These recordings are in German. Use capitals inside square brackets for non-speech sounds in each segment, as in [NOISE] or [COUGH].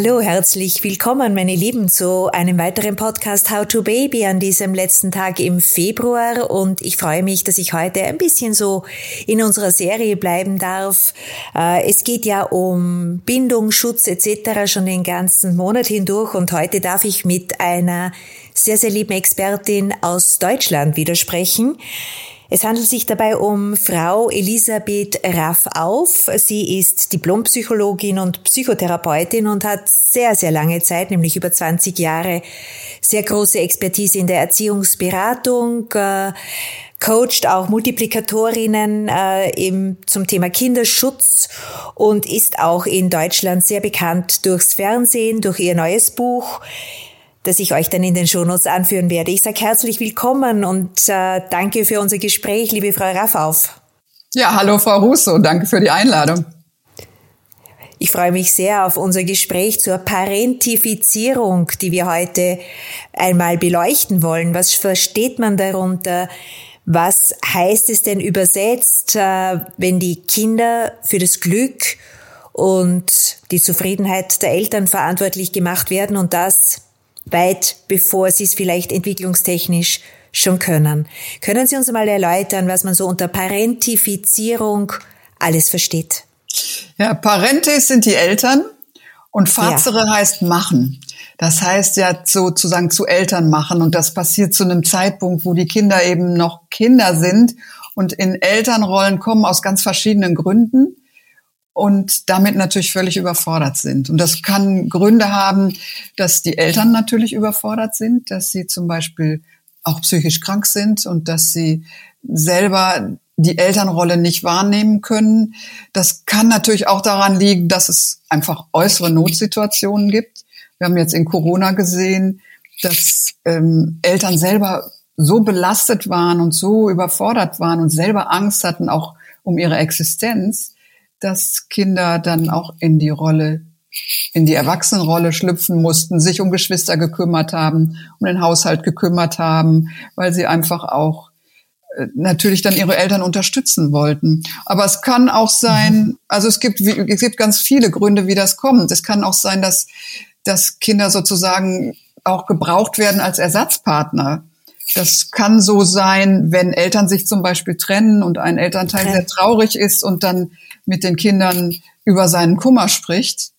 Hallo, herzlich willkommen, meine Lieben, zu einem weiteren Podcast How to Baby an diesem letzten Tag im Februar. Und ich freue mich, dass ich heute ein bisschen so in unserer Serie bleiben darf. Äh, es geht ja um Bindung, Schutz etc. schon den ganzen Monat hindurch. Und heute darf ich mit einer sehr, sehr lieben Expertin aus Deutschland widersprechen. Es handelt sich dabei um Frau Elisabeth Raffauf. Sie ist Diplompsychologin und Psychotherapeutin und hat sehr, sehr lange Zeit, nämlich über 20 Jahre, sehr große Expertise in der Erziehungsberatung, äh, coacht auch Multiplikatorinnen äh, im, zum Thema Kinderschutz und ist auch in Deutschland sehr bekannt durchs Fernsehen, durch ihr neues Buch das ich euch dann in den Shownotes anführen werde. Ich sage herzlich willkommen und äh, danke für unser Gespräch, liebe Frau Raffauf. Ja, hallo Frau Russo, danke für die Einladung. Ich freue mich sehr auf unser Gespräch zur Parentifizierung, die wir heute einmal beleuchten wollen. Was versteht man darunter? Was heißt es denn übersetzt, äh, wenn die Kinder für das Glück und die Zufriedenheit der Eltern verantwortlich gemacht werden und das weit bevor sie es vielleicht entwicklungstechnisch schon können. Können Sie uns mal erläutern, was man so unter Parentifizierung alles versteht? Ja, Parentes sind die Eltern und Fazere ja. heißt machen. Das heißt ja sozusagen zu Eltern machen und das passiert zu einem Zeitpunkt, wo die Kinder eben noch Kinder sind und in Elternrollen kommen aus ganz verschiedenen Gründen und damit natürlich völlig überfordert sind. Und das kann Gründe haben, dass die Eltern natürlich überfordert sind, dass sie zum Beispiel auch psychisch krank sind und dass sie selber die Elternrolle nicht wahrnehmen können. Das kann natürlich auch daran liegen, dass es einfach äußere Notsituationen gibt. Wir haben jetzt in Corona gesehen, dass ähm, Eltern selber so belastet waren und so überfordert waren und selber Angst hatten, auch um ihre Existenz, dass Kinder dann auch in die Rolle, in die Erwachsenenrolle schlüpfen mussten, sich um Geschwister gekümmert haben, um den Haushalt gekümmert haben, weil sie einfach auch äh, natürlich dann ihre Eltern unterstützen wollten. Aber es kann auch sein, mhm. also es gibt, es gibt ganz viele Gründe, wie das kommt. Es kann auch sein, dass, dass Kinder sozusagen auch gebraucht werden als Ersatzpartner. Das kann so sein, wenn Eltern sich zum Beispiel trennen und ein Elternteil sehr traurig ist und dann mit den Kindern über seinen Kummer spricht.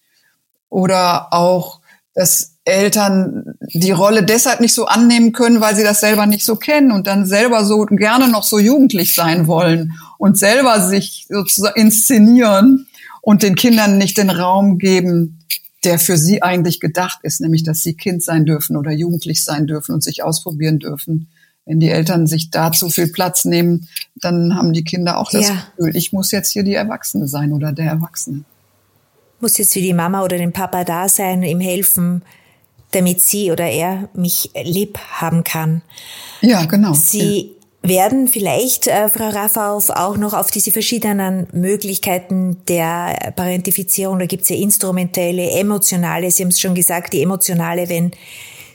Oder auch, dass Eltern die Rolle deshalb nicht so annehmen können, weil sie das selber nicht so kennen und dann selber so gerne noch so jugendlich sein wollen und selber sich sozusagen inszenieren und den Kindern nicht den Raum geben, der für sie eigentlich gedacht ist, nämlich dass sie Kind sein dürfen oder jugendlich sein dürfen und sich ausprobieren dürfen wenn die Eltern sich da zu viel Platz nehmen, dann haben die Kinder auch das ja. Gefühl, ich muss jetzt hier die Erwachsene sein oder der Erwachsene. Muss jetzt für die Mama oder den Papa da sein, ihm helfen, damit sie oder er mich lieb haben kann. Ja, genau. Sie ja. werden vielleicht, äh, Frau Raffauf, auch noch auf diese verschiedenen Möglichkeiten der Parentifizierung, da gibt's ja instrumentelle, emotionale, Sie haben es schon gesagt, die emotionale, wenn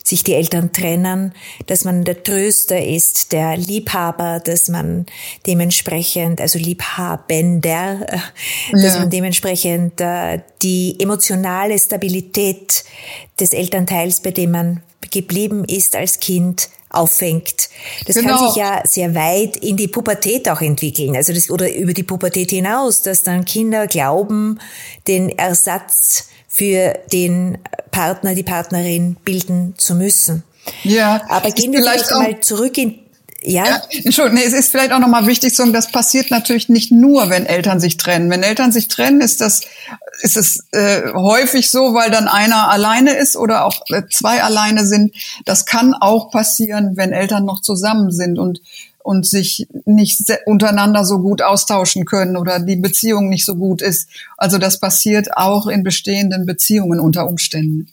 sich die Eltern trennen, dass man der Tröster ist, der Liebhaber, dass man dementsprechend, also Liebhabender, äh, dass ja. man dementsprechend äh, die emotionale Stabilität des Elternteils, bei dem man geblieben ist als Kind, auffängt. Das genau. kann sich ja sehr weit in die Pubertät auch entwickeln, also das, oder über die Pubertät hinaus, dass dann Kinder glauben, den Ersatz für den Partner, die Partnerin bilden zu müssen. Ja. Aber gehen wir vielleicht mal zurück in ja. ja Entschuldigung, nee, es ist vielleicht auch nochmal wichtig zu sagen, das passiert natürlich nicht nur, wenn Eltern sich trennen. Wenn Eltern sich trennen, ist das, ist es äh, häufig so, weil dann einer alleine ist oder auch äh, zwei alleine sind. Das kann auch passieren, wenn Eltern noch zusammen sind und und sich nicht untereinander so gut austauschen können oder die Beziehung nicht so gut ist. Also das passiert auch in bestehenden Beziehungen unter Umständen.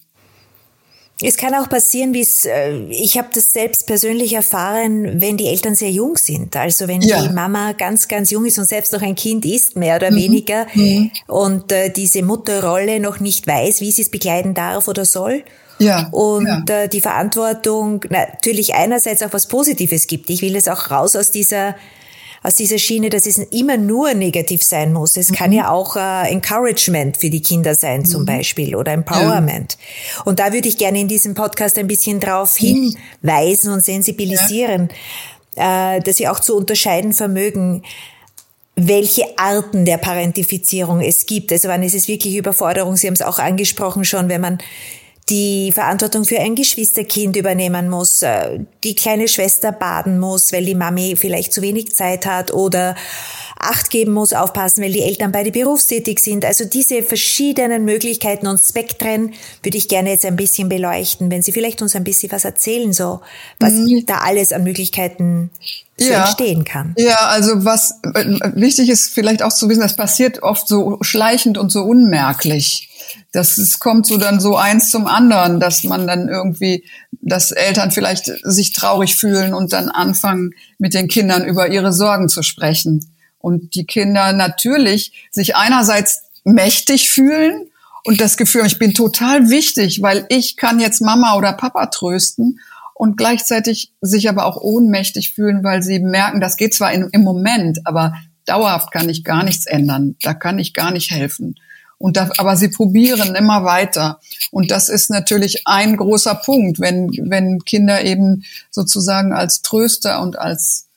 Es kann auch passieren, wie es, äh, ich habe das selbst persönlich erfahren, wenn die Eltern sehr jung sind. Also wenn ja. die Mama ganz, ganz jung ist und selbst noch ein Kind ist, mehr oder mhm. weniger, mhm. und äh, diese Mutterrolle noch nicht weiß, wie sie es begleiten darf oder soll. Ja, und ja. Äh, die Verantwortung natürlich einerseits auch was Positives gibt. Ich will es auch raus aus dieser aus dieser Schiene, dass es immer nur negativ sein muss. Es mhm. kann ja auch äh, Encouragement für die Kinder sein zum mhm. Beispiel oder Empowerment. Ja. Und da würde ich gerne in diesem Podcast ein bisschen drauf hinweisen und sensibilisieren, ja. äh, dass sie auch zu unterscheiden vermögen, welche Arten der Parentifizierung es gibt. Also wann ist es wirklich Überforderung? Sie haben es auch angesprochen schon, wenn man die Verantwortung für ein Geschwisterkind übernehmen muss, äh, die kleine Schwester baden muss, weil die Mami vielleicht zu wenig Zeit hat oder Acht geben muss, aufpassen, weil die Eltern beide berufstätig sind. Also diese verschiedenen Möglichkeiten und Spektren würde ich gerne jetzt ein bisschen beleuchten, wenn Sie vielleicht uns ein bisschen was erzählen, so was mhm. da alles an Möglichkeiten so ja. entstehen kann. Ja, also was äh, wichtig ist vielleicht auch zu wissen, das passiert oft so schleichend und so unmerklich das es kommt so dann so eins zum anderen, dass man dann irgendwie, dass Eltern vielleicht sich traurig fühlen und dann anfangen, mit den Kindern über ihre Sorgen zu sprechen. Und die Kinder natürlich sich einerseits mächtig fühlen und das Gefühl, ich bin total wichtig, weil ich kann jetzt Mama oder Papa trösten und gleichzeitig sich aber auch ohnmächtig fühlen, weil sie merken, das geht zwar in, im Moment, aber dauerhaft kann ich gar nichts ändern. Da kann ich gar nicht helfen. Und da, aber sie probieren immer weiter. Und das ist natürlich ein großer Punkt, wenn, wenn Kinder eben sozusagen als Tröster und als,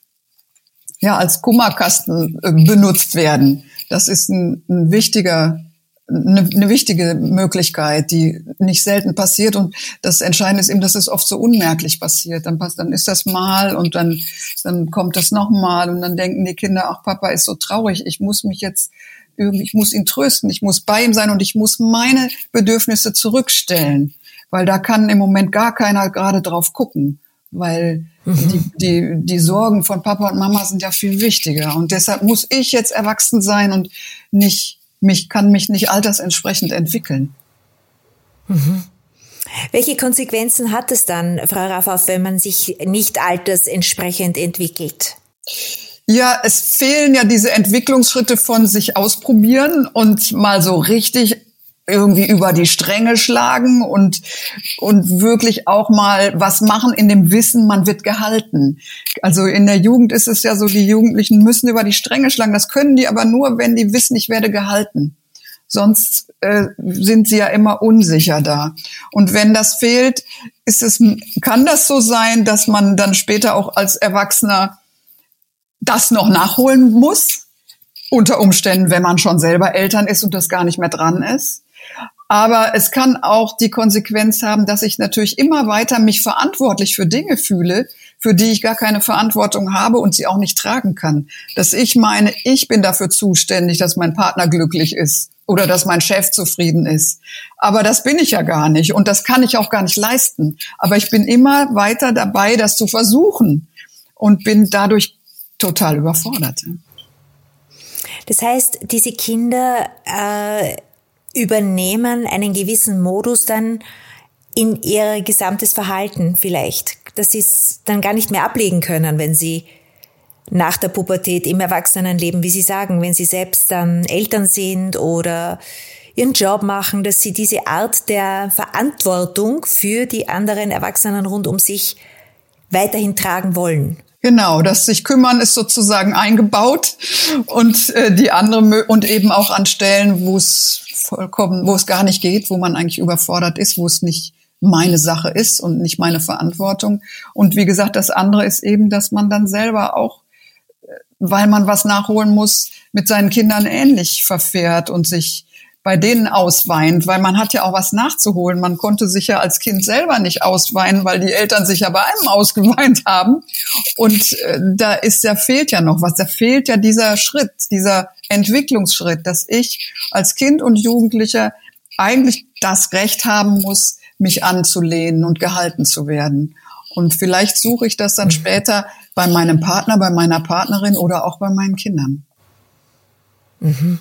ja, als Kummerkasten äh, benutzt werden. Das ist ein, ein wichtiger, eine, eine wichtige Möglichkeit, die nicht selten passiert. Und das Entscheidende ist eben, dass es oft so unmerklich passiert. Dann, passt, dann ist das mal und dann, dann kommt das nochmal und dann denken die Kinder, ach, Papa ist so traurig, ich muss mich jetzt ich muss ihn trösten, ich muss bei ihm sein und ich muss meine Bedürfnisse zurückstellen, weil da kann im Moment gar keiner gerade drauf gucken, weil mhm. die, die, die Sorgen von Papa und Mama sind ja viel wichtiger und deshalb muss ich jetzt erwachsen sein und nicht mich kann mich nicht altersentsprechend entwickeln. Mhm. Welche Konsequenzen hat es dann, Frau Raffaf, wenn man sich nicht altersentsprechend entwickelt? Ja, es fehlen ja diese Entwicklungsschritte von sich ausprobieren und mal so richtig irgendwie über die Stränge schlagen und, und wirklich auch mal was machen in dem Wissen, man wird gehalten. Also in der Jugend ist es ja so, die Jugendlichen müssen über die Stränge schlagen. Das können die aber nur, wenn die wissen, ich werde gehalten. Sonst äh, sind sie ja immer unsicher da. Und wenn das fehlt, ist es, kann das so sein, dass man dann später auch als Erwachsener das noch nachholen muss, unter Umständen, wenn man schon selber Eltern ist und das gar nicht mehr dran ist. Aber es kann auch die Konsequenz haben, dass ich natürlich immer weiter mich verantwortlich für Dinge fühle, für die ich gar keine Verantwortung habe und sie auch nicht tragen kann. Dass ich meine, ich bin dafür zuständig, dass mein Partner glücklich ist oder dass mein Chef zufrieden ist. Aber das bin ich ja gar nicht und das kann ich auch gar nicht leisten. Aber ich bin immer weiter dabei, das zu versuchen und bin dadurch total überfordert. Das heißt, diese Kinder äh, übernehmen einen gewissen Modus dann in ihr gesamtes Verhalten vielleicht, dass sie es dann gar nicht mehr ablegen können, wenn sie nach der Pubertät im Erwachsenenleben, wie Sie sagen, wenn sie selbst dann Eltern sind oder ihren Job machen, dass sie diese Art der Verantwortung für die anderen Erwachsenen rund um sich weiterhin tragen wollen. Genau, das sich kümmern ist sozusagen eingebaut und äh, die andere und eben auch an Stellen, wo es vollkommen, wo es gar nicht geht, wo man eigentlich überfordert ist, wo es nicht meine Sache ist und nicht meine Verantwortung. Und wie gesagt, das andere ist eben, dass man dann selber auch, äh, weil man was nachholen muss, mit seinen Kindern ähnlich verfährt und sich bei denen ausweint, weil man hat ja auch was nachzuholen. Man konnte sich ja als Kind selber nicht ausweinen, weil die Eltern sich ja bei einem [LAUGHS] ausgeweint haben. Und äh, da ist ja fehlt ja noch was. Da fehlt ja dieser Schritt, dieser Entwicklungsschritt, dass ich als Kind und Jugendlicher eigentlich das Recht haben muss, mich anzulehnen und gehalten zu werden. Und vielleicht suche ich das dann später bei meinem Partner, bei meiner Partnerin oder auch bei meinen Kindern. Mhm.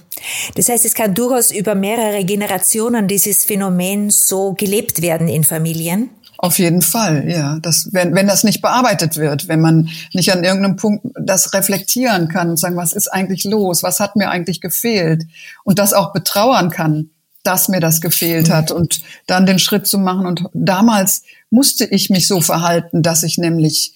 Das heißt, es kann durchaus über mehrere Generationen dieses Phänomen so gelebt werden in Familien. Auf jeden Fall, ja. Das, wenn, wenn das nicht bearbeitet wird, wenn man nicht an irgendeinem Punkt das reflektieren kann und sagen, was ist eigentlich los, was hat mir eigentlich gefehlt und das auch betrauern kann, dass mir das gefehlt hat und dann den Schritt zu machen. Und damals musste ich mich so verhalten, dass ich nämlich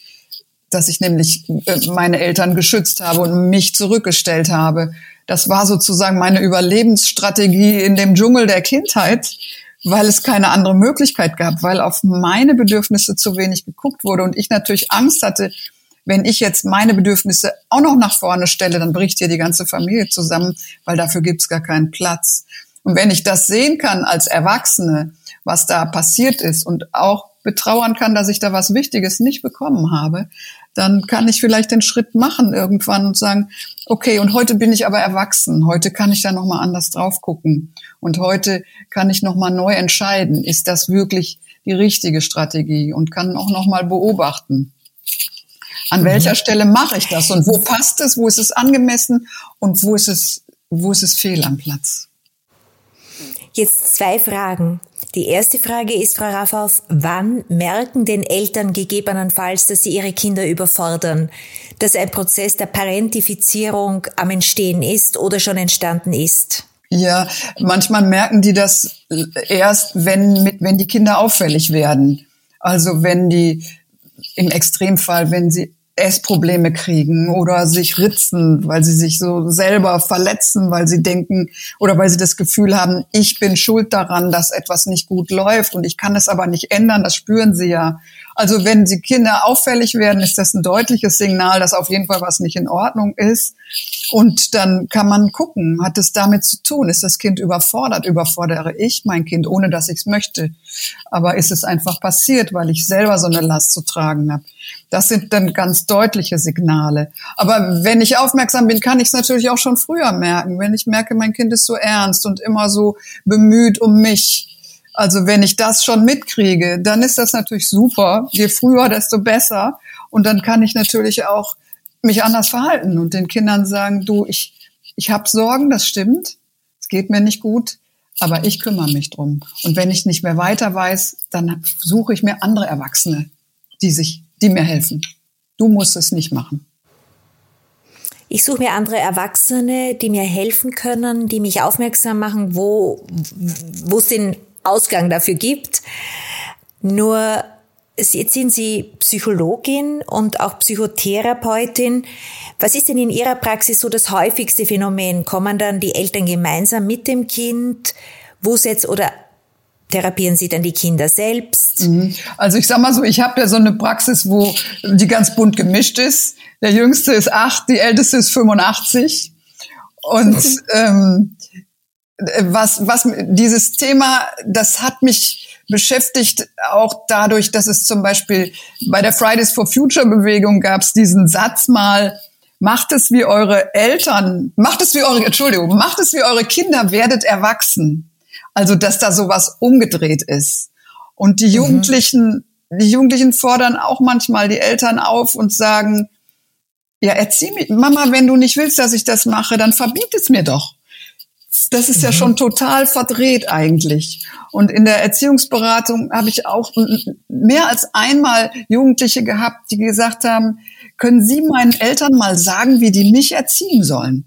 dass ich nämlich äh, meine Eltern geschützt habe und mich zurückgestellt habe. Das war sozusagen meine Überlebensstrategie in dem Dschungel der Kindheit, weil es keine andere Möglichkeit gab, weil auf meine Bedürfnisse zu wenig geguckt wurde und ich natürlich Angst hatte, wenn ich jetzt meine Bedürfnisse auch noch nach vorne stelle, dann bricht hier die ganze Familie zusammen, weil dafür gibt's gar keinen Platz. Und wenn ich das sehen kann als Erwachsene, was da passiert ist und auch betrauern kann, dass ich da was Wichtiges nicht bekommen habe, dann kann ich vielleicht den Schritt machen irgendwann und sagen, okay, und heute bin ich aber erwachsen, heute kann ich da noch mal anders drauf gucken und heute kann ich noch mal neu entscheiden, ist das wirklich die richtige Strategie und kann auch noch mal beobachten. An mhm. welcher Stelle mache ich das und wo passt es, wo ist es angemessen und wo ist es, wo ist es fehl am Platz? Jetzt zwei Fragen. Die erste Frage ist, Frau Raffauf, wann merken denn Eltern gegebenenfalls, dass sie ihre Kinder überfordern, dass ein Prozess der Parentifizierung am Entstehen ist oder schon entstanden ist? Ja, manchmal merken die das erst, wenn, mit, wenn die Kinder auffällig werden. Also wenn die, im Extremfall, wenn sie Essprobleme kriegen oder sich ritzen, weil sie sich so selber verletzen, weil sie denken oder weil sie das Gefühl haben, ich bin schuld daran, dass etwas nicht gut läuft und ich kann es aber nicht ändern, das spüren sie ja. Also wenn die Kinder auffällig werden, ist das ein deutliches Signal, dass auf jeden Fall was nicht in Ordnung ist. Und dann kann man gucken, hat es damit zu tun? Ist das Kind überfordert? Überfordere ich mein Kind, ohne dass ich es möchte? Aber ist es einfach passiert, weil ich selber so eine Last zu tragen habe? Das sind dann ganz deutliche Signale. Aber wenn ich aufmerksam bin, kann ich es natürlich auch schon früher merken. Wenn ich merke, mein Kind ist so ernst und immer so bemüht um mich, also wenn ich das schon mitkriege, dann ist das natürlich super. Je früher, desto besser. Und dann kann ich natürlich auch mich anders verhalten und den Kindern sagen, du, ich, ich habe Sorgen, das stimmt. Es geht mir nicht gut, aber ich kümmere mich drum. Und wenn ich nicht mehr weiter weiß, dann suche ich mir andere Erwachsene, die sich, die mir helfen. Du musst es nicht machen. Ich suche mir andere Erwachsene, die mir helfen können, die mich aufmerksam machen, wo, wo es den Ausgang dafür gibt. Nur jetzt sind Sie Psychologin und auch Psychotherapeutin. Was ist denn in Ihrer Praxis so das häufigste Phänomen? Kommen dann die Eltern gemeinsam mit dem Kind? Wo setzt oder therapieren Sie dann die Kinder selbst? Mhm. Also ich sag mal so, ich habe ja so eine Praxis, wo die ganz bunt gemischt ist. Der Jüngste ist acht, die Älteste ist 85. Und ähm, was, was dieses Thema, das hat mich beschäftigt auch dadurch, dass es zum Beispiel bei der Fridays for Future Bewegung gab es diesen Satz mal, macht es wie eure Eltern, macht es wie eure, Entschuldigung, macht es wie eure Kinder, werdet erwachsen. Also, dass da sowas umgedreht ist. Und die mhm. Jugendlichen, mhm. die Jugendlichen fordern auch manchmal die Eltern auf und sagen, ja, erzieh mich, Mama, wenn du nicht willst, dass ich das mache, dann verbiet es mir doch das ist ja mhm. schon total verdreht eigentlich. Und in der Erziehungsberatung habe ich auch mehr als einmal Jugendliche gehabt, die gesagt haben, können Sie meinen Eltern mal sagen, wie die mich erziehen sollen?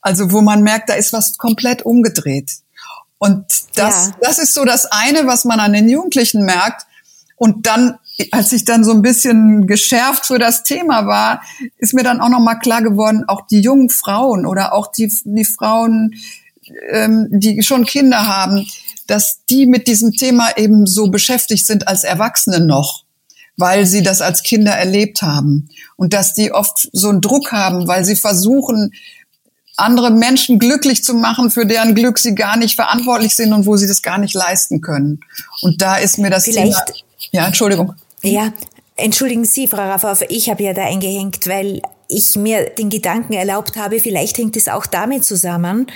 Also wo man merkt, da ist was komplett umgedreht. Und das, ja. das ist so das eine, was man an den Jugendlichen merkt. Und dann, als ich dann so ein bisschen geschärft für das Thema war, ist mir dann auch nochmal klar geworden, auch die jungen Frauen oder auch die, die Frauen, ähm, die schon Kinder haben, dass die mit diesem Thema eben so beschäftigt sind als Erwachsene noch, weil sie das als Kinder erlebt haben und dass die oft so einen Druck haben, weil sie versuchen, andere Menschen glücklich zu machen, für deren Glück sie gar nicht verantwortlich sind und wo sie das gar nicht leisten können. Und da ist mir das Vielleicht, Thema. Ja, Entschuldigung. Ja, entschuldigen Sie, Frau Raffauf, ich habe ja da eingehängt, weil ich mir den Gedanken erlaubt habe, vielleicht hängt es auch damit zusammen,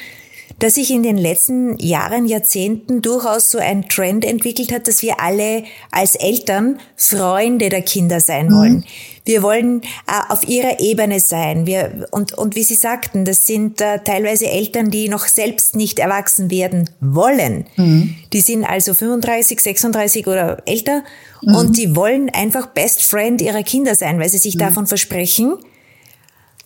dass sich in den letzten Jahren, Jahrzehnten durchaus so ein Trend entwickelt hat, dass wir alle als Eltern Freunde der Kinder sein wollen. Mhm. Wir wollen äh, auf ihrer Ebene sein. Wir, und, und wie Sie sagten, das sind äh, teilweise Eltern, die noch selbst nicht erwachsen werden wollen. Mhm. Die sind also 35, 36 oder älter mhm. und die wollen einfach Best Friend ihrer Kinder sein, weil sie sich mhm. davon versprechen,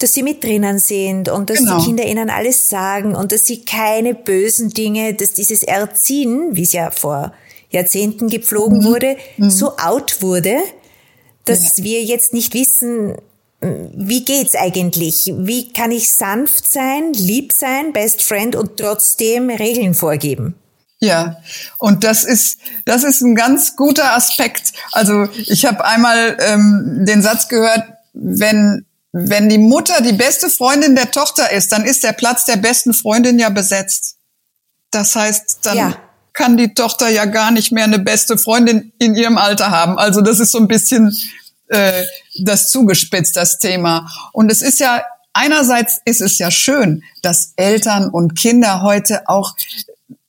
dass sie mit drinnen sind und dass genau. die Kinder ihnen alles sagen und dass sie keine bösen Dinge, dass dieses Erziehen, wie es ja vor Jahrzehnten gepflogen mhm. wurde, mhm. so out wurde, dass ja. wir jetzt nicht wissen, wie geht's eigentlich? Wie kann ich sanft sein, lieb sein, Best Friend und trotzdem Regeln vorgeben? Ja, und das ist das ist ein ganz guter Aspekt. Also ich habe einmal ähm, den Satz gehört, wenn wenn die Mutter die beste Freundin der Tochter ist, dann ist der Platz der besten Freundin ja besetzt. Das heißt, dann ja. kann die Tochter ja gar nicht mehr eine beste Freundin in ihrem Alter haben. Also das ist so ein bisschen äh, das zugespitzt, das Thema. Und es ist ja einerseits ist es ja schön, dass Eltern und Kinder heute auch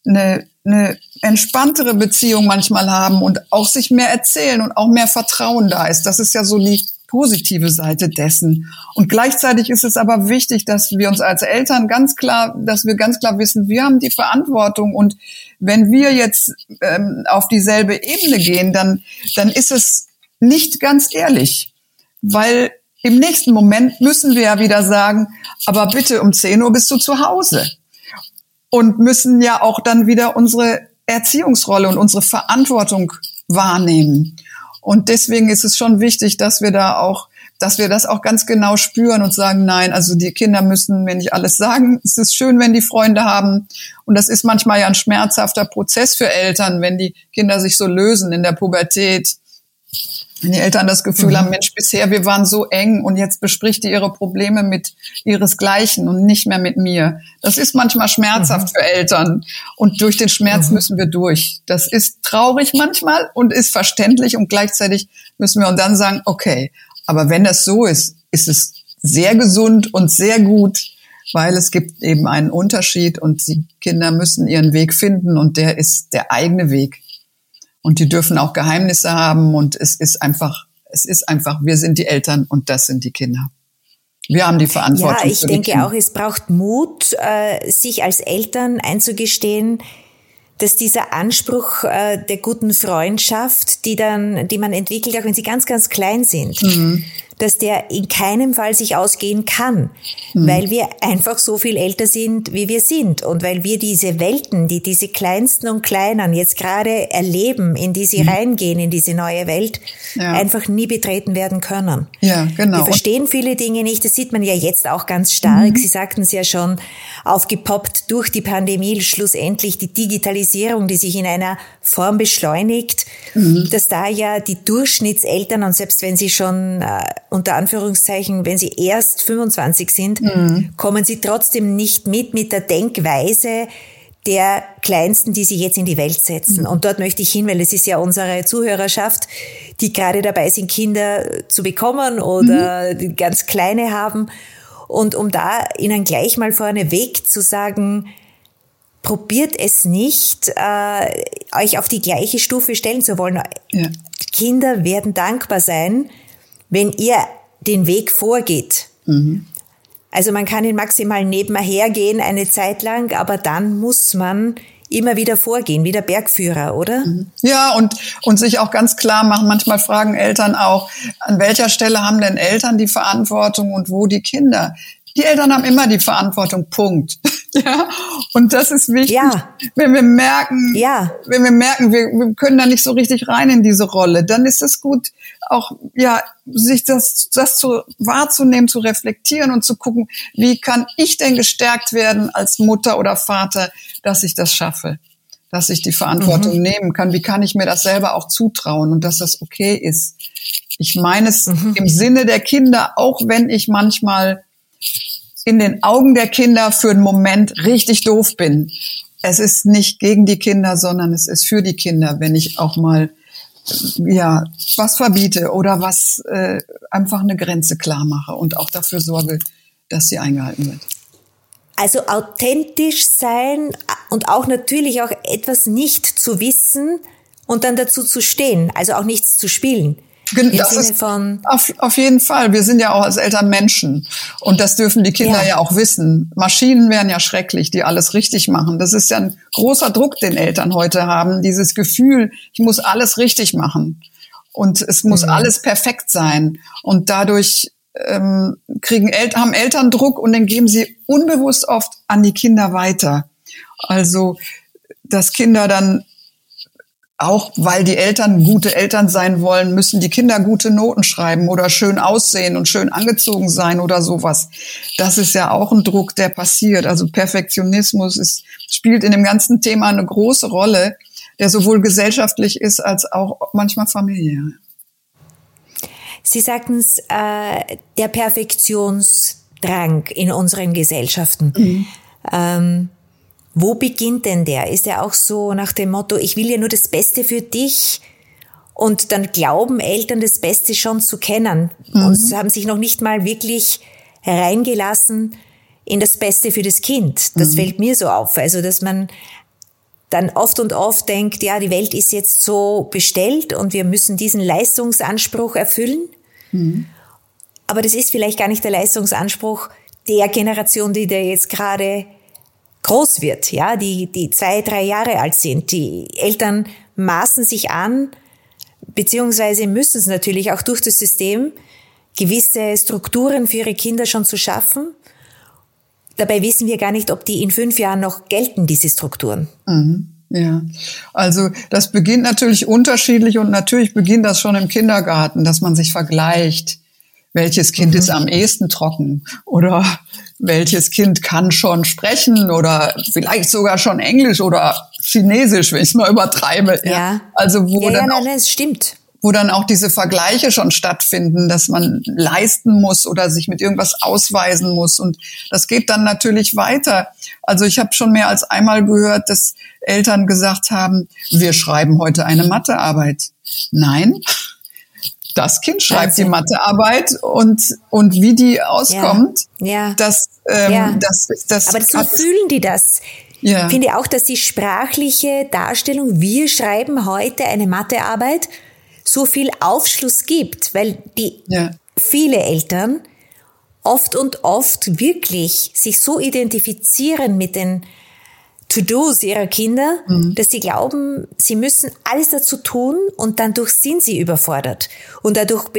eine, eine entspanntere Beziehung manchmal haben und auch sich mehr erzählen und auch mehr Vertrauen da ist. Das ist ja so die positive Seite dessen. Und gleichzeitig ist es aber wichtig, dass wir uns als Eltern ganz klar, dass wir ganz klar wissen, wir haben die Verantwortung und wenn wir jetzt ähm, auf dieselbe Ebene gehen, dann, dann ist es nicht ganz ehrlich, weil im nächsten Moment müssen wir ja wieder sagen, aber bitte um 10 Uhr bist du zu Hause und müssen ja auch dann wieder unsere Erziehungsrolle und unsere Verantwortung wahrnehmen. Und deswegen ist es schon wichtig, dass wir da auch, dass wir das auch ganz genau spüren und sagen, nein, also die Kinder müssen mir nicht alles sagen. Es ist schön, wenn die Freunde haben. Und das ist manchmal ja ein schmerzhafter Prozess für Eltern, wenn die Kinder sich so lösen in der Pubertät wenn die Eltern das Gefühl mhm. haben, Mensch, bisher wir waren so eng und jetzt bespricht die ihre Probleme mit ihresgleichen und nicht mehr mit mir. Das ist manchmal schmerzhaft mhm. für Eltern und durch den Schmerz mhm. müssen wir durch. Das ist traurig manchmal und ist verständlich und gleichzeitig müssen wir und dann sagen, okay, aber wenn das so ist, ist es sehr gesund und sehr gut, weil es gibt eben einen Unterschied und die Kinder müssen ihren Weg finden und der ist der eigene Weg. Und die dürfen auch Geheimnisse haben und es ist einfach, es ist einfach, wir sind die Eltern und das sind die Kinder. Wir haben die Verantwortung. Ja, ich denke auch, es braucht Mut, äh, sich als Eltern einzugestehen, dass dieser Anspruch äh, der guten Freundschaft, die dann, die man entwickelt, auch wenn sie ganz, ganz klein sind, mhm dass der in keinem Fall sich ausgehen kann, mhm. weil wir einfach so viel älter sind, wie wir sind und weil wir diese Welten, die diese kleinsten und kleinen jetzt gerade erleben, in die sie mhm. reingehen, in diese neue Welt, ja. einfach nie betreten werden können. Ja, genau. Wir verstehen viele Dinge nicht, das sieht man ja jetzt auch ganz stark. Mhm. Sie sagten es ja schon, aufgepoppt durch die Pandemie, schlussendlich die Digitalisierung, die sich in einer Form beschleunigt, mhm. dass da ja die Durchschnittseltern und selbst wenn sie schon äh, unter Anführungszeichen, wenn sie erst 25 sind, mhm. kommen sie trotzdem nicht mit mit der Denkweise der Kleinsten, die sie jetzt in die Welt setzen. Mhm. Und dort möchte ich hin, weil es ist ja unsere Zuhörerschaft, die gerade dabei sind, Kinder zu bekommen oder mhm. ganz kleine haben. Und um da ihnen gleich mal vorneweg zu sagen, probiert es nicht, äh, euch auf die gleiche Stufe stellen zu wollen. Ja. Kinder werden dankbar sein, wenn ihr den Weg vorgeht. Mhm. Also man kann ihn maximal nebenher gehen eine Zeit lang, aber dann muss man immer wieder vorgehen, wie der Bergführer, oder? Mhm. Ja, und, und sich auch ganz klar machen. Manchmal fragen Eltern auch, an welcher Stelle haben denn Eltern die Verantwortung und wo die Kinder? Die Eltern haben immer die Verantwortung, Punkt. [LAUGHS] [LAUGHS] ja, und das ist wichtig, ja. wenn wir merken, ja. wenn wir merken, wir, wir können da nicht so richtig rein in diese Rolle, dann ist es gut, auch, ja, sich das, das zu, wahrzunehmen, zu reflektieren und zu gucken, wie kann ich denn gestärkt werden als Mutter oder Vater, dass ich das schaffe, dass ich die Verantwortung mhm. nehmen kann, wie kann ich mir das selber auch zutrauen und dass das okay ist. Ich meine es mhm. im Sinne der Kinder, auch wenn ich manchmal in den Augen der Kinder für einen Moment richtig doof bin. Es ist nicht gegen die Kinder, sondern es ist für die Kinder, wenn ich auch mal ja was verbiete oder was äh, einfach eine Grenze klar mache und auch dafür sorge, dass sie eingehalten wird. Also authentisch sein und auch natürlich auch etwas nicht zu wissen und dann dazu zu stehen, also auch nichts zu spielen. Im das Sinne von auf, auf jeden Fall. Wir sind ja auch als Eltern Menschen. Und das dürfen die Kinder ja. ja auch wissen. Maschinen wären ja schrecklich, die alles richtig machen. Das ist ja ein großer Druck, den Eltern heute haben. Dieses Gefühl, ich muss alles richtig machen. Und es muss mhm. alles perfekt sein. Und dadurch ähm, kriegen El haben Eltern Druck und den geben sie unbewusst oft an die Kinder weiter. Also, dass Kinder dann auch weil die Eltern gute Eltern sein wollen, müssen die Kinder gute Noten schreiben oder schön aussehen und schön angezogen sein oder sowas. Das ist ja auch ein Druck, der passiert. Also Perfektionismus ist, spielt in dem ganzen Thema eine große Rolle, der sowohl gesellschaftlich ist als auch manchmal familiär. Sie sagten es, äh, der Perfektionsdrang in unseren Gesellschaften. Mhm. Ähm, wo beginnt denn der? Ist er auch so nach dem Motto, ich will ja nur das Beste für dich? Und dann glauben Eltern das Beste schon zu kennen mhm. und haben sich noch nicht mal wirklich hereingelassen in das Beste für das Kind. Das mhm. fällt mir so auf. Also, dass man dann oft und oft denkt, ja, die Welt ist jetzt so bestellt und wir müssen diesen Leistungsanspruch erfüllen. Mhm. Aber das ist vielleicht gar nicht der Leistungsanspruch der Generation, die da jetzt gerade groß wird, ja, die, die zwei, drei Jahre alt sind. Die Eltern maßen sich an, beziehungsweise müssen es natürlich auch durch das System, gewisse Strukturen für ihre Kinder schon zu schaffen. Dabei wissen wir gar nicht, ob die in fünf Jahren noch gelten, diese Strukturen. Mhm. Ja, also das beginnt natürlich unterschiedlich und natürlich beginnt das schon im Kindergarten, dass man sich vergleicht welches Kind mhm. ist am ehesten trocken oder welches Kind kann schon sprechen oder vielleicht sogar schon Englisch oder Chinesisch, wenn ich es mal übertreibe. Ja. Also wo ja, dann ja, auch, nein, stimmt. Wo dann auch diese Vergleiche schon stattfinden, dass man leisten muss oder sich mit irgendwas ausweisen muss. Und das geht dann natürlich weiter. Also ich habe schon mehr als einmal gehört, dass Eltern gesagt haben, wir schreiben heute eine Mathearbeit. Nein, das Kind schreibt also, die Mathearbeit und, und wie die auskommt, ja, ja, das, ähm, ja. das, das, Aber so fühlen die das. Ja. Ich finde auch, dass die sprachliche Darstellung, wir schreiben heute eine Mathearbeit, so viel Aufschluss gibt, weil die ja. viele Eltern oft und oft wirklich sich so identifizieren mit den To-Dos ihrer Kinder, mhm. dass sie glauben, sie müssen alles dazu tun und dann durch sind sie überfordert. Und dadurch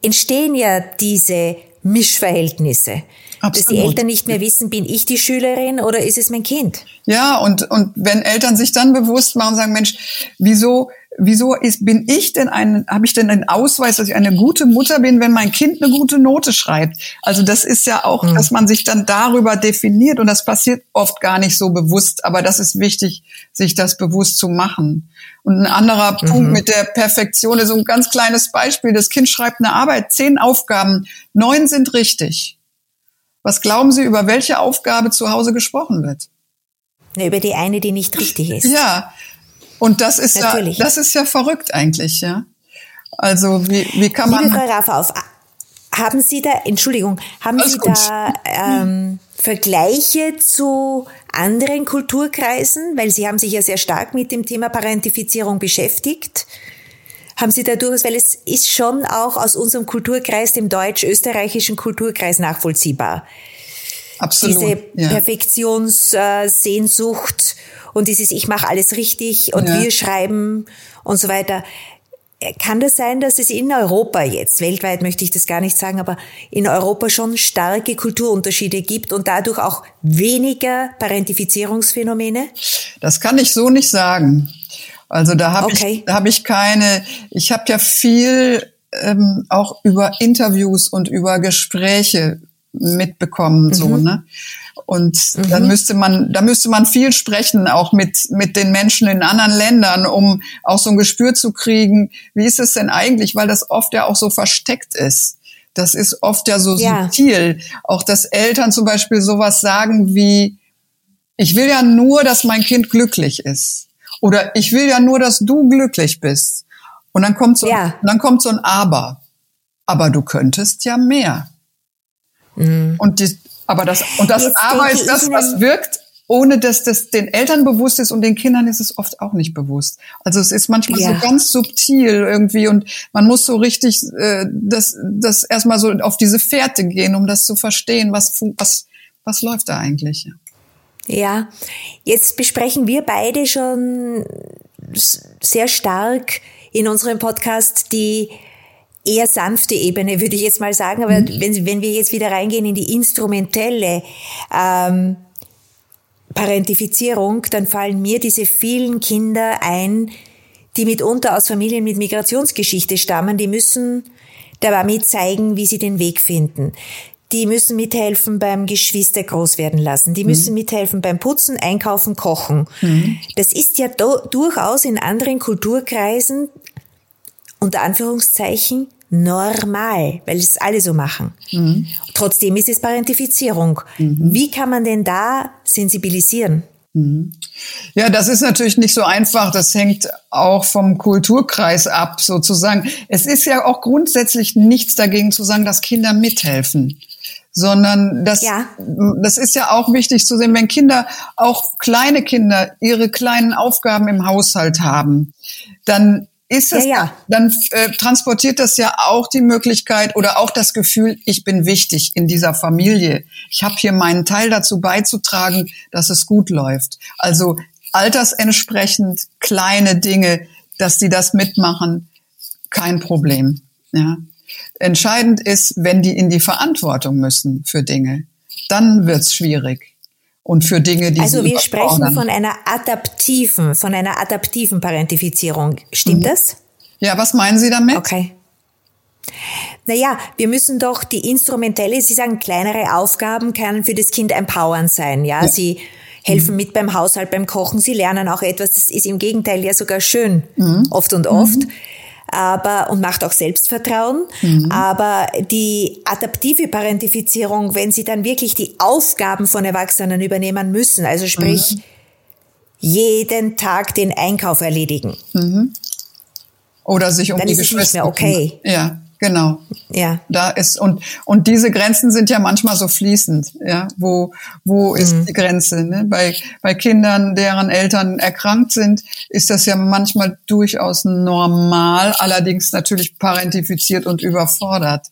entstehen ja diese Mischverhältnisse. Absolut. Dass die Eltern nicht mehr wissen, bin ich die Schülerin oder ist es mein Kind? Ja, und, und wenn Eltern sich dann bewusst machen und sagen, Mensch, wieso wieso ist, bin ich denn ein, habe ich denn einen Ausweis, dass ich eine gute Mutter bin, wenn mein Kind eine gute Note schreibt? Also das ist ja auch, mhm. dass man sich dann darüber definiert und das passiert oft gar nicht so bewusst, aber das ist wichtig, sich das bewusst zu machen. Und ein anderer mhm. Punkt mit der Perfektion ist so ein ganz kleines Beispiel. Das Kind schreibt eine Arbeit, zehn Aufgaben, neun sind richtig. Was glauben Sie, über welche Aufgabe zu Hause gesprochen wird? über die eine, die nicht richtig ist. Ja, und das ist Natürlich. ja, das ist ja verrückt eigentlich, ja. Also wie, wie kann man? Liebe Frau Rafauf, haben Sie da, Entschuldigung, haben Sie gut. da ähm, Vergleiche zu anderen Kulturkreisen? Weil Sie haben sich ja sehr stark mit dem Thema Parentifizierung beschäftigt. Haben Sie da durchaus, weil es ist schon auch aus unserem Kulturkreis, dem deutsch-österreichischen Kulturkreis nachvollziehbar. Absolut. Diese ja. Perfektionssehnsucht und dieses Ich mache alles richtig und ja. wir schreiben und so weiter. Kann das sein, dass es in Europa jetzt, weltweit möchte ich das gar nicht sagen, aber in Europa schon starke Kulturunterschiede gibt und dadurch auch weniger Parentifizierungsphänomene? Das kann ich so nicht sagen. Also da habe okay. ich, da hab ich keine, ich habe ja viel ähm, auch über Interviews und über Gespräche mitbekommen, mhm. so, ne? Und mhm. dann müsste man, da müsste man viel sprechen, auch mit, mit den Menschen in anderen Ländern, um auch so ein Gespür zu kriegen, wie ist es denn eigentlich, weil das oft ja auch so versteckt ist. Das ist oft ja so ja. subtil. Auch dass Eltern zum Beispiel sowas sagen wie, ich will ja nur, dass mein Kind glücklich ist. Oder ich will ja nur, dass du glücklich bist. Und dann kommt so, ja. dann kommt so ein Aber. Aber du könntest ja mehr. Mhm. Und die, aber das, und das Aber ist das, was wirkt, ohne dass das den Eltern bewusst ist und den Kindern ist es oft auch nicht bewusst. Also es ist manchmal ja. so ganz subtil irgendwie und man muss so richtig äh, das, das erstmal so auf diese Fährte gehen, um das zu verstehen, was, was, was läuft da eigentlich. Ja, jetzt besprechen wir beide schon sehr stark in unserem Podcast die eher sanfte Ebene, würde ich jetzt mal sagen. Aber mhm. wenn, wenn wir jetzt wieder reingehen in die instrumentelle ähm, Parentifizierung, dann fallen mir diese vielen Kinder ein, die mitunter aus Familien mit Migrationsgeschichte stammen, die müssen der Mami zeigen, wie sie den Weg finden. Die müssen mithelfen beim Geschwister groß werden lassen. Die müssen mhm. mithelfen beim Putzen, Einkaufen, Kochen. Mhm. Das ist ja durchaus in anderen Kulturkreisen unter Anführungszeichen normal, weil es alle so machen. Mhm. Trotzdem ist es Parentifizierung. Mhm. Wie kann man denn da sensibilisieren? Mhm. Ja, das ist natürlich nicht so einfach. Das hängt auch vom Kulturkreis ab, sozusagen. Es ist ja auch grundsätzlich nichts dagegen zu sagen, dass Kinder mithelfen sondern das, ja. das ist ja auch wichtig zu sehen, wenn Kinder, auch kleine Kinder, ihre kleinen Aufgaben im Haushalt haben, dann ist es, ja, ja. dann äh, transportiert das ja auch die Möglichkeit oder auch das Gefühl, ich bin wichtig in dieser Familie. Ich habe hier meinen Teil dazu beizutragen, dass es gut läuft. Also altersentsprechend kleine Dinge, dass die das mitmachen, kein Problem. Ja. Entscheidend ist, wenn die in die Verantwortung müssen für Dinge, dann wird's schwierig und für Dinge, die Also wir sprechen von einer adaptiven, von einer adaptiven Parentifizierung. Stimmt mhm. das? Ja, was meinen Sie damit? Okay. Naja, wir müssen doch die instrumentelle, Sie sagen, kleinere Aufgaben können für das Kind empowern sein. Ja, ja. Sie helfen mhm. mit beim Haushalt, beim Kochen, sie lernen auch etwas. Das ist im Gegenteil ja sogar schön, mhm. oft und oft. Aber und macht auch Selbstvertrauen. Mhm. Aber die adaptive Parentifizierung, wenn sie dann wirklich die Aufgaben von Erwachsenen übernehmen müssen, also sprich mhm. jeden Tag den Einkauf erledigen. Mhm. Oder sich um dann die ist Geschwister. Es nicht mehr okay. Ja. Genau. Ja. Da ist und und diese Grenzen sind ja manchmal so fließend. Ja, wo wo ist mhm. die Grenze? Ne? Bei bei Kindern, deren Eltern erkrankt sind, ist das ja manchmal durchaus normal. Allerdings natürlich parentifiziert und überfordert.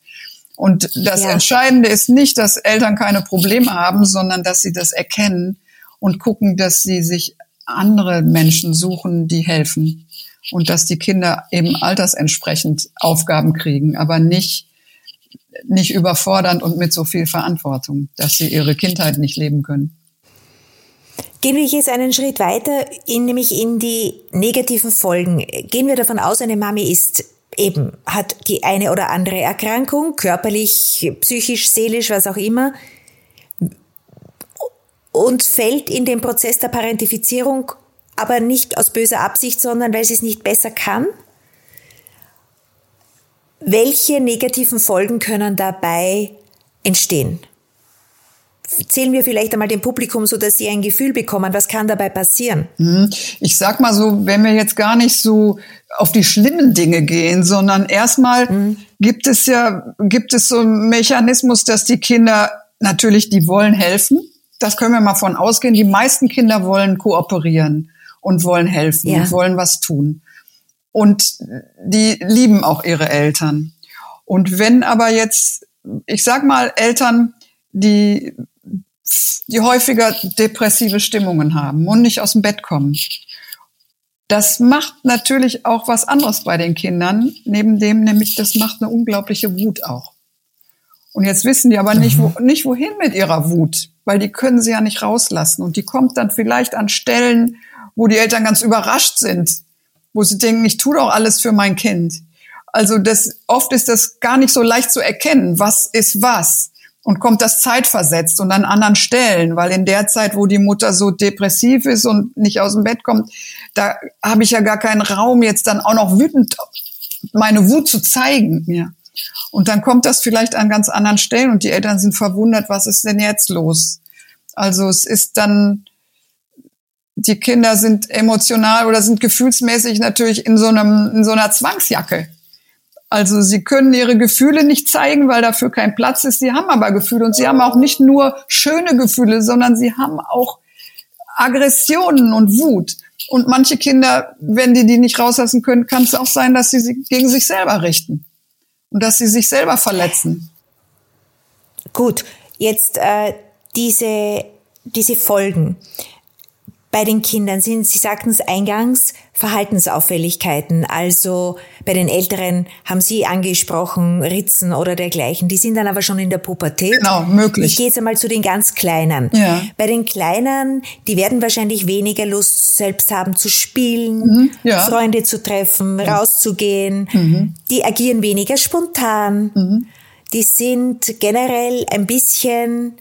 Und das ja. Entscheidende ist nicht, dass Eltern keine Probleme haben, sondern dass sie das erkennen und gucken, dass sie sich andere Menschen suchen, die helfen und dass die Kinder eben altersentsprechend Aufgaben kriegen, aber nicht nicht überfordernd und mit so viel Verantwortung, dass sie ihre Kindheit nicht leben können. Gehen wir jetzt einen Schritt weiter, in, nämlich in die negativen Folgen. Gehen wir davon aus, eine Mami ist eben, hat die eine oder andere Erkrankung, körperlich, psychisch, seelisch, was auch immer, und fällt in den Prozess der Parentifizierung aber nicht aus böser Absicht, sondern weil sie es nicht besser kann. Welche negativen Folgen können dabei entstehen? Zählen wir vielleicht einmal dem Publikum, so dass sie ein Gefühl bekommen, was kann dabei passieren? Mhm. Ich sag mal so, wenn wir jetzt gar nicht so auf die schlimmen Dinge gehen, sondern erstmal mhm. gibt es ja, gibt es so einen Mechanismus, dass die Kinder natürlich, die wollen helfen. Das können wir mal von ausgehen. Die meisten Kinder wollen kooperieren und wollen helfen ja. und wollen was tun. Und die lieben auch ihre Eltern. Und wenn aber jetzt, ich sag mal, Eltern, die, die häufiger depressive Stimmungen haben und nicht aus dem Bett kommen, das macht natürlich auch was anderes bei den Kindern, neben dem nämlich, das macht eine unglaubliche Wut auch. Und jetzt wissen die aber nicht, wo, nicht wohin mit ihrer Wut, weil die können sie ja nicht rauslassen. Und die kommt dann vielleicht an Stellen, wo die Eltern ganz überrascht sind, wo sie denken, ich tue doch alles für mein Kind. Also das, oft ist das gar nicht so leicht zu erkennen, was ist was. Und kommt das zeitversetzt und an anderen Stellen, weil in der Zeit, wo die Mutter so depressiv ist und nicht aus dem Bett kommt, da habe ich ja gar keinen Raum, jetzt dann auch noch wütend meine Wut zu zeigen. Ja. Und dann kommt das vielleicht an ganz anderen Stellen und die Eltern sind verwundert, was ist denn jetzt los? Also es ist dann, die Kinder sind emotional oder sind gefühlsmäßig natürlich in so einem, in so einer Zwangsjacke. Also sie können ihre Gefühle nicht zeigen, weil dafür kein Platz ist. Sie haben aber Gefühle und sie haben auch nicht nur schöne Gefühle, sondern sie haben auch Aggressionen und Wut. Und manche Kinder, wenn die die nicht rauslassen können, kann es auch sein, dass sie sie gegen sich selber richten und dass sie sich selber verletzen. Gut, jetzt äh, diese diese Folgen bei den Kindern sind, Sie sagten es eingangs, Verhaltensauffälligkeiten. Also bei den Älteren haben Sie angesprochen, Ritzen oder dergleichen. Die sind dann aber schon in der Pubertät. Genau, möglich. Ich gehe jetzt einmal zu den ganz Kleinen. Ja. Bei den Kleinen, die werden wahrscheinlich weniger Lust selbst haben zu spielen, Mhm, ja. Freunde zu treffen, rauszugehen. Mhm. Die agieren weniger spontan. Die sind generell ein bisschen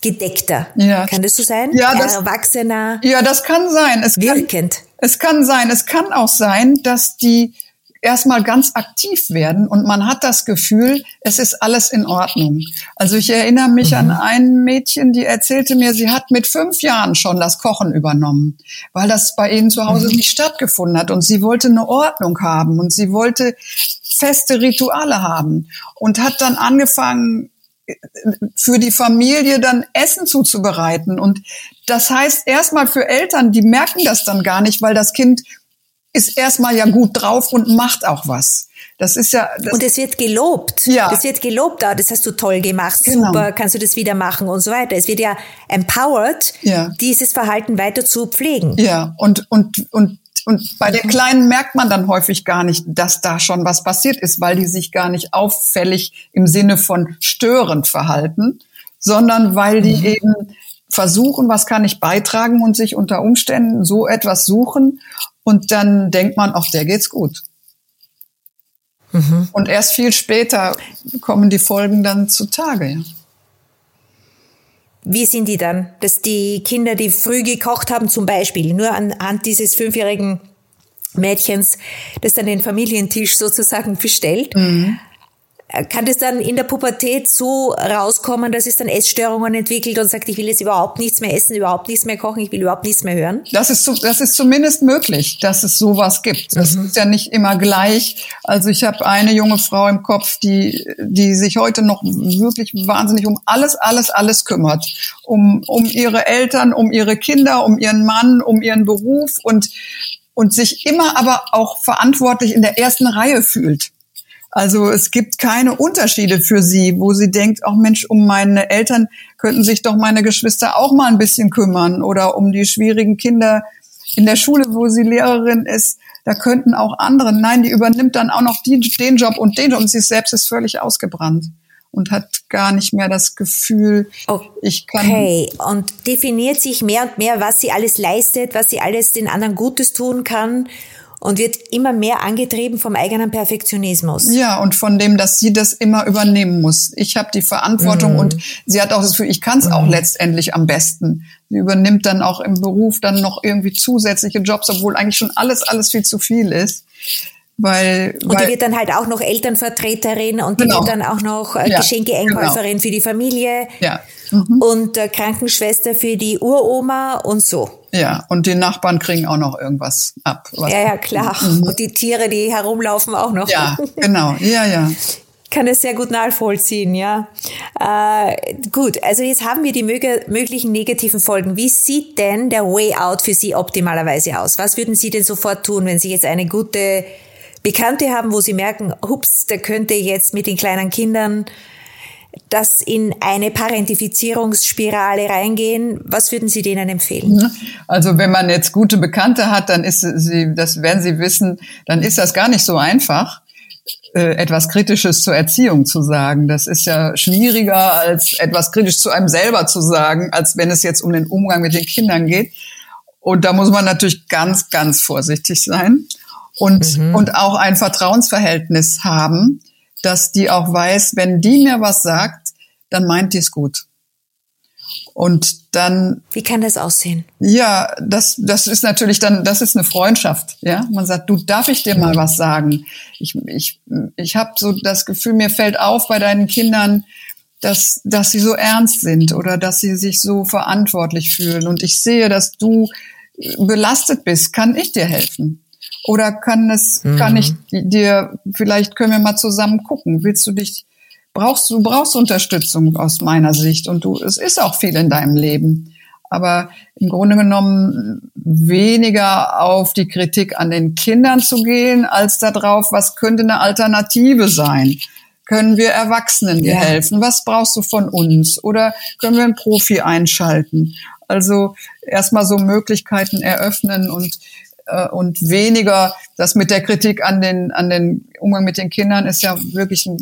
gedeckter. Ja. Kann das so sein? Ja, das- Erwachsener, Ja, das kann sein. Es kann, wirkend. es kann sein. Es kann auch sein, dass die erstmal ganz aktiv werden und man hat das Gefühl, es ist alles in Ordnung. Also ich erinnere mich an ein Mädchen, die erzählte mir, sie hat mit fünf Jahren schon das Kochen übernommen, weil das bei ihnen zu Hause nicht stattgefunden hat und sie wollte eine Ordnung haben und sie wollte feste Rituale haben und hat dann angefangen, für die Familie dann Essen zuzubereiten. Und das heißt erstmal für Eltern, die merken das dann gar nicht, weil das Kind ist erstmal ja gut drauf und macht auch was. Das ist ja, das, Und es wird gelobt. Ja. Es wird gelobt, ah, das hast du toll gemacht, Genau. super, kannst du das wieder machen und so weiter. Es wird ja empowered, Ja. dieses Verhalten weiter zu pflegen. ja, und, und, und, und bei den Kleinen merkt man dann häufig gar nicht, dass da schon was passiert ist, weil die sich gar nicht auffällig im Sinne von störend verhalten, sondern weil die eben versuchen, was kann ich beitragen und sich unter Umständen so etwas suchen und dann denkt man, ach, der geht's gut. Und erst viel später kommen die Folgen dann zutage. Wie sind die dann? Dass die Kinder, die früh gekocht haben, zum Beispiel, nur anhand dieses fünfjährigen Mädchens, das dann den Familientisch sozusagen bestellt, Mhm. Kann das dann in der Pubertät so rauskommen, dass es dann Essstörungen entwickelt und sagt, ich will jetzt überhaupt nichts mehr essen, überhaupt nichts mehr kochen, ich will überhaupt nichts mehr hören? Das ist, das ist zumindest möglich, dass es sowas gibt. Das ist ja nicht immer gleich. Also ich habe eine junge Frau im Kopf, die, die sich heute noch wirklich wahnsinnig um alles, alles, alles kümmert. Um, um ihre Eltern, um ihre Kinder, um ihren Mann, um ihren Beruf und, und sich immer aber auch verantwortlich in der ersten Reihe fühlt. Also es gibt keine Unterschiede für sie, wo sie denkt, ach Mensch, um meine Eltern könnten sich doch meine Geschwister auch mal ein bisschen kümmern oder um die schwierigen Kinder in der Schule, wo sie Lehrerin ist, da könnten auch andere. Nein, die übernimmt dann auch noch die, den Job und den und sie selbst ist völlig ausgebrannt und hat gar nicht mehr das Gefühl, ich kann. Okay, und definiert sich mehr und mehr, was sie alles leistet, was sie alles den anderen Gutes tun kann und wird immer mehr angetrieben vom eigenen Perfektionismus. Ja, und von dem, dass sie das immer übernehmen muss. Ich habe die Verantwortung und sie hat auch das Gefühl, ich kann es auch letztendlich am besten. Sie übernimmt dann auch im Beruf dann noch irgendwie zusätzliche Jobs, obwohl eigentlich schon alles, alles viel zu viel ist. Weil, Und weil die wird dann halt auch noch Elternvertreterin und die Genau. wird dann auch noch äh, Ja, Geschenke-Einkäuferin für die Familie ja, und äh, Krankenschwester für die Uroma und so. Ja, und die Nachbarn kriegen auch noch irgendwas ab. was- Ja, ja, klar. Und die Tiere, die herumlaufen auch noch. Mhm. Ja, genau, ja, ja. kann es sehr gut nachvollziehen, ja. Äh, gut, also jetzt haben wir die möge, möglichen negativen Folgen. Wie sieht denn der Way Out für Sie optimalerweise aus? Was würden Sie denn sofort tun, wenn Sie jetzt eine gute Bekannte haben, wo Sie merken, hups, da könnte jetzt mit den kleinen Kindern das in eine Parentifizierungsspirale reingehen? Was würden Sie denen empfehlen? Also wenn man jetzt gute Bekannte hat, dann ist sie, das werden Sie wissen, dann ist das gar nicht so einfach, äh, etwas Kritisches zur Erziehung zu sagen. Das ist ja schwieriger, als etwas kritisch zu einem selber zu sagen, als wenn es jetzt um den Umgang mit den Kindern geht. Und da muss man natürlich ganz, ganz vorsichtig sein und, und auch ein Vertrauensverhältnis haben, dass die auch weiß, wenn die mir was sagt, dann meint die es gut. Und dann Wie kann das aussehen? ja, das, das ist natürlich dann, das ist eine Freundschaft. Ja, man sagt, du darf ich dir mal was sagen. Ich, ich, ich habe so das Gefühl, mir fällt auf bei deinen Kindern, dass, dass sie so ernst sind oder dass sie sich so verantwortlich fühlen. Und ich sehe, dass du belastet bist. Kann ich dir helfen? Oder kann es, kann ich dir, vielleicht können wir mal zusammen gucken. Willst du dich, brauchst du, brauchst Unterstützung aus meiner Sicht. Und du, es ist auch viel in deinem Leben. Aber im Grunde genommen weniger auf die Kritik an den Kindern zu gehen, als darauf, was könnte eine Alternative sein? Können wir Erwachsenen dir Ja. helfen? Was brauchst du von uns? Oder können wir einen Profi einschalten? Also erstmal so Möglichkeiten eröffnen und äh, und weniger das mit der Kritik an den an den Umgang mit den Kindern ist ja wirklich ein,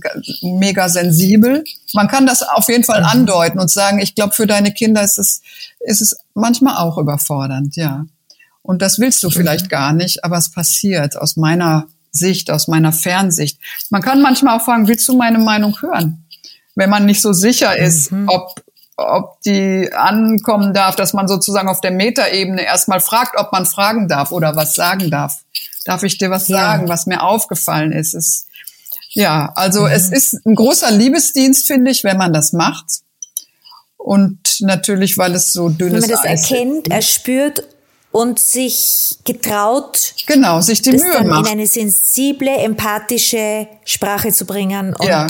mega sensibel. Man kann das auf jeden Fall mhm. andeuten und sagen, ich glaube für deine Kinder ist es ist es manchmal auch überfordernd, ja. Und das willst du vielleicht mhm. gar nicht, aber es passiert aus meiner Sicht, aus meiner Fernsicht. Man kann manchmal auch fragen, willst du meine Meinung hören? Wenn man nicht so sicher ist, mhm. ob ob die ankommen darf, dass man sozusagen auf der Metaebene erstmal fragt, ob man fragen darf oder was sagen darf. Darf ich dir was ja. sagen, was mir aufgefallen ist? ist ja, also mhm. es ist ein großer Liebesdienst, finde ich, wenn man das macht. Und natürlich, weil es so dünnes Wenn man das Eis erkennt, erspürt und sich getraut, genau, sich die das Mühe dann macht. in eine sensible, empathische Sprache zu bringen und ja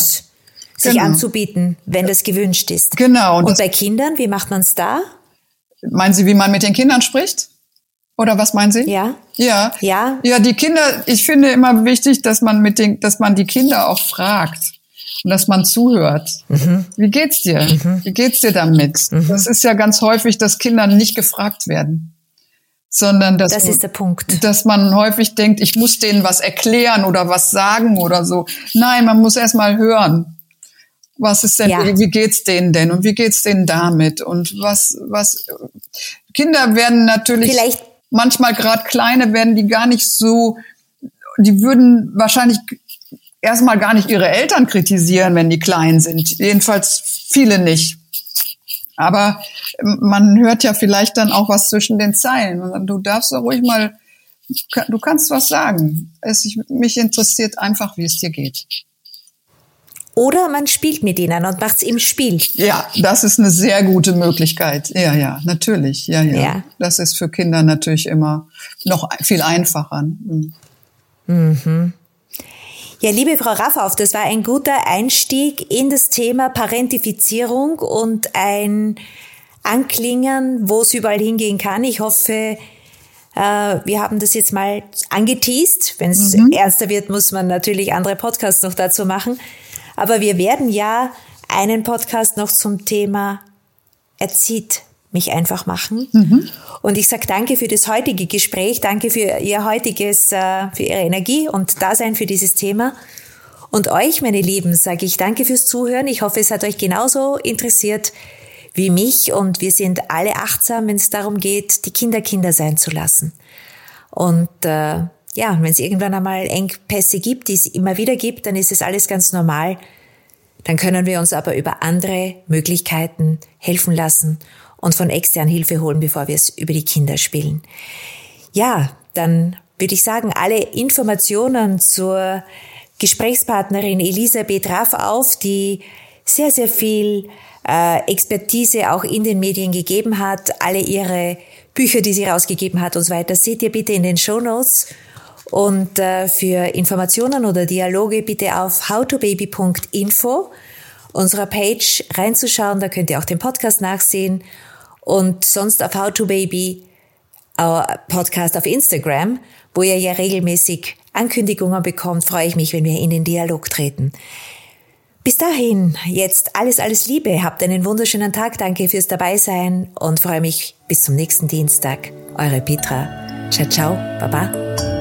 sich genau. anzubieten, wenn das gewünscht ist. Genau. Und, und bei Kindern, wie macht man es da? Meinen Sie, wie man mit den Kindern spricht? Oder was meinen Sie? Ja. Ja. Ja. Ja, die Kinder, ich finde immer wichtig, dass man mit den, dass man die Kinder auch fragt und dass man zuhört. Mhm. Wie geht's dir? Mhm. Wie geht's dir damit? Mhm. Das ist ja ganz häufig, dass Kinder nicht gefragt werden. Sondern dass, das ist der Punkt. dass man häufig denkt, ich muss denen was erklären oder was sagen oder so. Nein, man muss erst mal hören. Was ist denn, ja. wie geht's denen denn und wie geht's denen damit und was, was, Kinder werden natürlich, Vielleicht. manchmal gerade kleine werden die gar nicht so, die würden wahrscheinlich erstmal gar nicht ihre Eltern kritisieren, wenn die klein sind. Jedenfalls viele nicht. Aber man hört ja vielleicht dann auch was zwischen den Zeilen. Du darfst doch ruhig mal, du kannst was sagen. Es, mich interessiert einfach, wie es dir geht. Oder man spielt mit ihnen und macht es im Spiel. Ja, das ist eine sehr gute Möglichkeit. Ja, ja, natürlich. Ja, ja. ja. Das ist für Kinder natürlich immer noch viel einfacher. Mhm. Mhm. Ja, liebe Frau Raffauf, das war ein guter Einstieg in das Thema Parentifizierung und ein Anklingen, wo es überall hingehen kann. Ich hoffe, äh, wir haben das jetzt mal angeteased. Wenn es mhm. ernster wird, muss man natürlich andere Podcasts noch dazu machen. Aber wir werden ja einen Podcast noch zum Thema Erzieht mich einfach machen. Mhm. Und ich sage danke für das heutige Gespräch, danke für Ihr heutiges, äh, für Ihre Energie und Dasein für dieses Thema. Und euch, meine Lieben, sage ich danke fürs Zuhören. Ich hoffe, es hat euch genauso interessiert wie mich und wir sind alle achtsam, wenn es darum geht, die Kinder Kinder sein zu lassen. Und äh, ja, wenn es irgendwann einmal Engpässe gibt, die es immer wieder gibt, dann ist es alles ganz normal. Dann können wir uns aber über andere Möglichkeiten helfen lassen und von extern Hilfe holen, bevor wir es über die Kinder spielen. Ja, dann würde ich sagen, alle Informationen zur Gesprächspartnerin Elisabeth Raff auf, die sehr, sehr viel äh, Expertise auch in den Medien gegeben hat, alle ihre Bücher, die sie rausgegeben hat und so weiter, seht ihr bitte in den Show Notes. Und äh, für Informationen oder Dialoge bitte auf howtobaby.info unserer Page reinzuschauen. Da könnt ihr auch den Podcast nachsehen. Und sonst auf howtobaby Podcast auf Instagram, wo ihr ja regelmäßig Ankündigungen bekommt, freue ich mich, wenn wir in den Dialog treten. Bis dahin, jetzt alles, alles Liebe. Habt einen wunderschönen Tag. Danke fürs Dabeisein und freue mich bis zum nächsten Dienstag. Eure Petra. Ciao, ciao. Baba.